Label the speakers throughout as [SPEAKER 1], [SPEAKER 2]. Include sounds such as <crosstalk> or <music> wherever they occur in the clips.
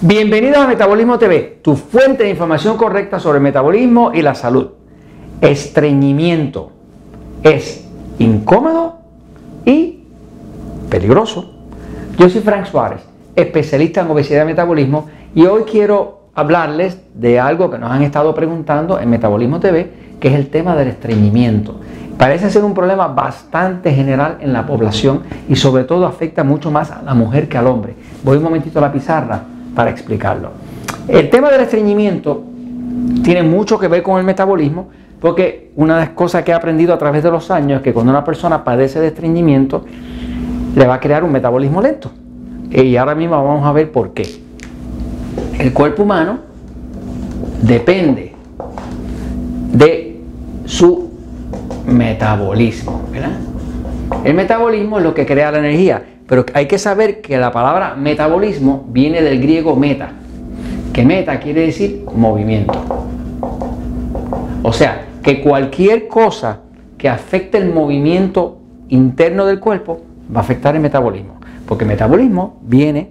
[SPEAKER 1] Bienvenidos a Metabolismo TV, tu fuente de información correcta sobre metabolismo y la salud. Estreñimiento es incómodo y peligroso. Yo soy Frank Suárez, especialista en obesidad y metabolismo, y hoy quiero hablarles de algo que nos han estado preguntando en Metabolismo TV, que es el tema del estreñimiento. Parece ser un problema bastante general en la población y sobre todo afecta mucho más a la mujer que al hombre. Voy un momentito a la pizarra para explicarlo. El tema del estreñimiento tiene mucho que ver con el metabolismo, porque una de las cosas que he aprendido a través de los años es que cuando una persona padece de estreñimiento, le va a crear un metabolismo lento. Y ahora mismo vamos a ver por qué. El cuerpo humano depende de su metabolismo. El metabolismo es lo que crea la energía. Pero hay que saber que la palabra metabolismo viene del griego meta, que meta quiere decir movimiento. O sea, que cualquier cosa que afecte el movimiento interno del cuerpo va a afectar el metabolismo, porque el metabolismo viene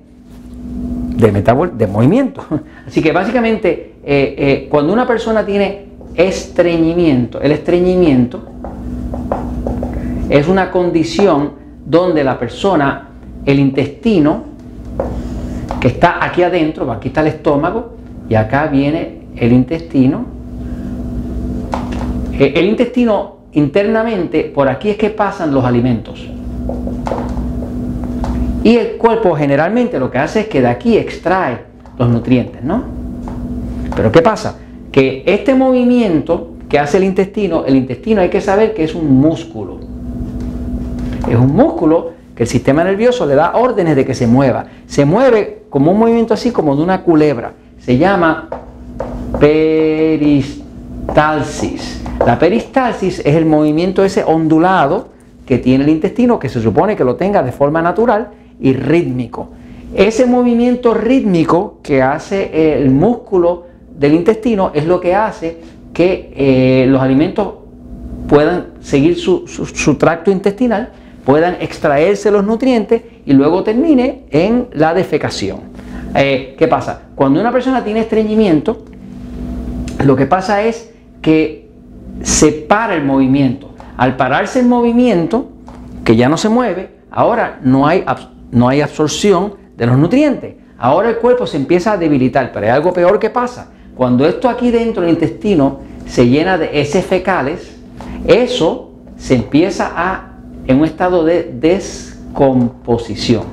[SPEAKER 1] de, de movimiento. <laughs> Así que básicamente eh, eh, cuando una persona tiene estreñimiento, el estreñimiento es una condición donde la persona el intestino, que está aquí adentro, aquí está el estómago, y acá viene el intestino. Eh, el intestino internamente, por aquí es que pasan los alimentos. Y el cuerpo generalmente lo que hace es que de aquí extrae los nutrientes, ¿no? Pero ¿qué pasa? Que este movimiento que hace el intestino, el intestino hay que saber que es un músculo. Es un músculo que el sistema nervioso le da órdenes de que se mueva. Se mueve como un movimiento así como de una culebra. Se llama peristalsis. La peristalsis es el movimiento ese ondulado que tiene el intestino, que se supone que lo tenga de forma natural y rítmico. Ese movimiento rítmico que hace el músculo del intestino es lo que hace que eh, los alimentos puedan seguir su tracto intestinal puedan extraerse los nutrientes y luego termine en la defecación. Eh, ¿Qué pasa? Cuando una persona tiene estreñimiento, lo que pasa es que se para el movimiento. Al pararse el movimiento, que ya no se mueve, ahora no hay, no hay absorción de los nutrientes. Ahora el cuerpo se empieza a debilitar, pero hay algo peor que pasa. Cuando esto aquí dentro del intestino se llena de heces fecales, eso se empieza a en un estado de descomposición.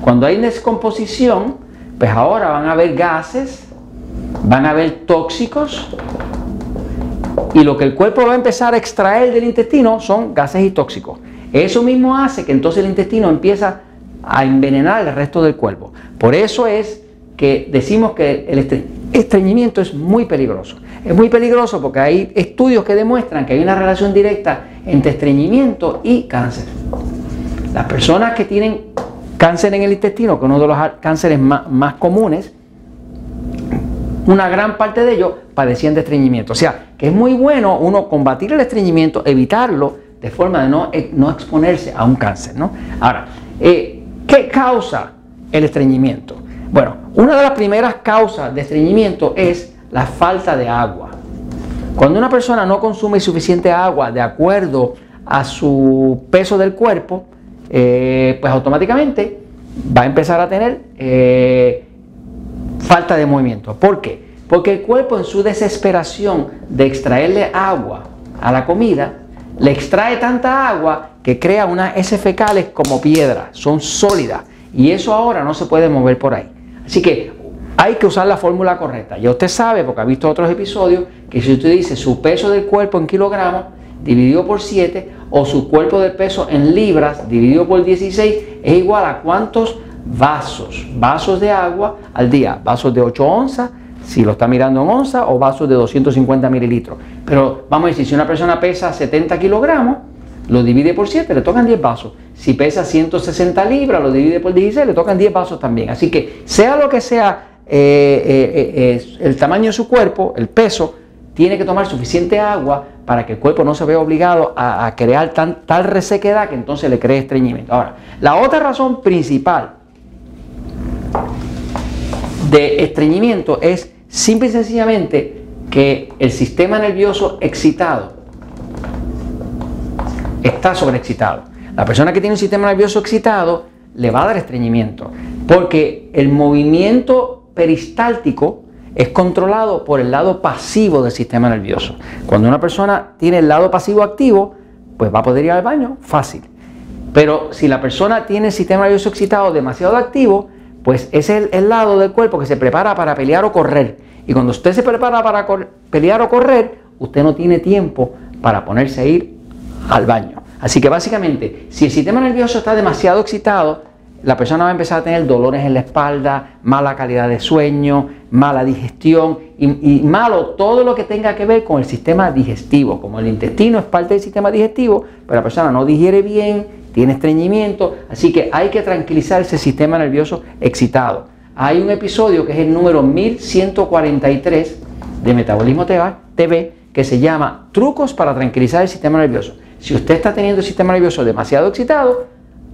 [SPEAKER 1] Cuando hay descomposición, pues ahora van a haber gases, van a haber tóxicos y lo que el cuerpo va a empezar a extraer del intestino son gases y tóxicos. Eso mismo hace que entonces el intestino empieza a envenenar el resto del cuerpo. Por eso es que decimos que el estreñimiento es muy peligroso. Es muy peligroso porque hay estudios que demuestran que hay una relación directa entre estreñimiento y cáncer. Las personas que tienen cáncer en el intestino, que es uno de los cánceres más, comunes, una gran parte de ellos padecían de estreñimiento. O sea, que es muy bueno uno combatir el estreñimiento, evitarlo de forma de no, no exponerse a un cáncer. ¿no? Ahora, eh, ¿qué causa el estreñimiento? Bueno, una de las primeras causas de estreñimiento es la falta de agua. Cuando una persona no consume suficiente agua de acuerdo a su peso del cuerpo, eh, pues automáticamente va a empezar a tener eh, falta de movimiento. ¿Por qué? Porque el cuerpo en su desesperación de extraerle agua a la comida, le extrae tanta agua que crea unas heces fecales como piedra, son sólidas. Y eso ahora no se puede mover por ahí. Así que hay que usar la fórmula correcta. Ya usted sabe, porque ha visto otros episodios, que si usted dice su peso del cuerpo en kilogramos dividido por 7 o su cuerpo de peso en libras dividido por 16 es igual a cuántos vasos, vasos de agua al día, vasos de 8 onzas, si lo está mirando en onzas, o vasos de 250 mililitros. Pero vamos a decir, si una persona pesa 70 kilogramos, lo divide por 7, le tocan 10 vasos. Si pesa 160 libras, lo divide por 16, le tocan 10 vasos también. Así que sea lo que sea eh, eh, eh, el tamaño de su cuerpo, el peso, tiene que tomar suficiente agua para que el cuerpo no se vea obligado a, crear tal resequedad que entonces le cree estreñimiento. Ahora, la otra razón principal de estreñimiento es simple y sencillamente que el sistema nervioso excitado está sobreexcitado. La persona que tiene un sistema nervioso excitado le va a dar estreñimiento, porque el movimiento peristáltico es controlado por el lado pasivo del sistema nervioso. Cuando una persona tiene el lado pasivo activo, pues va a poder ir al baño fácil. Pero si la persona tiene el sistema nervioso excitado demasiado activo, pues es el, el lado del cuerpo que se prepara para pelear o correr. Y cuando usted se prepara para pelear o correr, usted no tiene tiempo para ponerse a ir al baño. Así que básicamente, si el sistema nervioso está demasiado excitado, la persona va a empezar a tener dolores en la espalda, mala calidad de sueño, mala digestión y, malo todo lo que tenga que ver con el sistema digestivo. Como el intestino es parte del sistema digestivo, pero la persona no digiere bien, tiene estreñimiento, así que hay que tranquilizar ese sistema nervioso excitado. Hay un episodio que es el número 1143 de Metabolismo TV que se llama Trucos para tranquilizar el sistema nervioso. Si usted está teniendo el sistema nervioso demasiado excitado,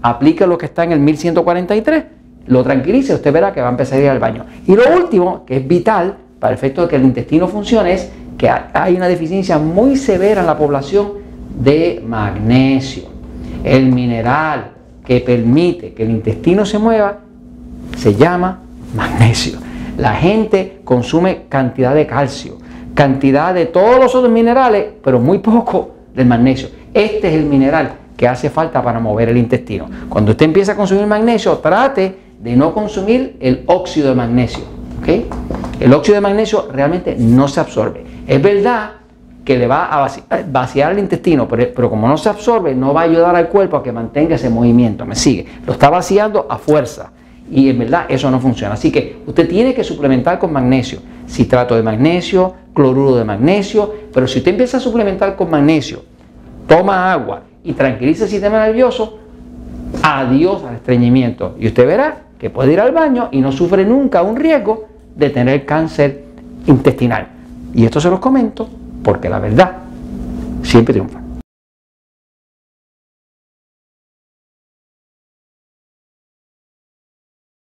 [SPEAKER 1] aplique lo que está en el 1143, lo tranquilice, usted verá que va a empezar a ir al baño. Y lo último, que es vital para el efecto de que el intestino funcione, es que hay una deficiencia muy severa en la población de magnesio. El mineral que permite que el intestino se mueva se llama magnesio. La gente consume cantidad de calcio, cantidad de todos los otros minerales, pero muy poco del magnesio. Este es el mineral que hace falta para mover el intestino. Cuando usted empieza a consumir magnesio, trate de no consumir el óxido de magnesio. El óxido de magnesio realmente no se absorbe. Es verdad que le va a vaciar, el intestino, pero, pero, como no se absorbe, no va a ayudar al cuerpo a que mantenga ese movimiento. ¿Me sigue? Lo está vaciando a fuerza. Y en verdad eso no funciona. Así que usted tiene que suplementar con magnesio. Citrato de magnesio, cloruro de magnesio. Pero si usted empieza a suplementar con magnesio, toma agua y tranquiliza el sistema nervioso, adiós al estreñimiento. Y usted verá que puede ir al baño y no sufre nunca un riesgo de tener cáncer intestinal. Y esto se los comento porque la verdad siempre triunfa.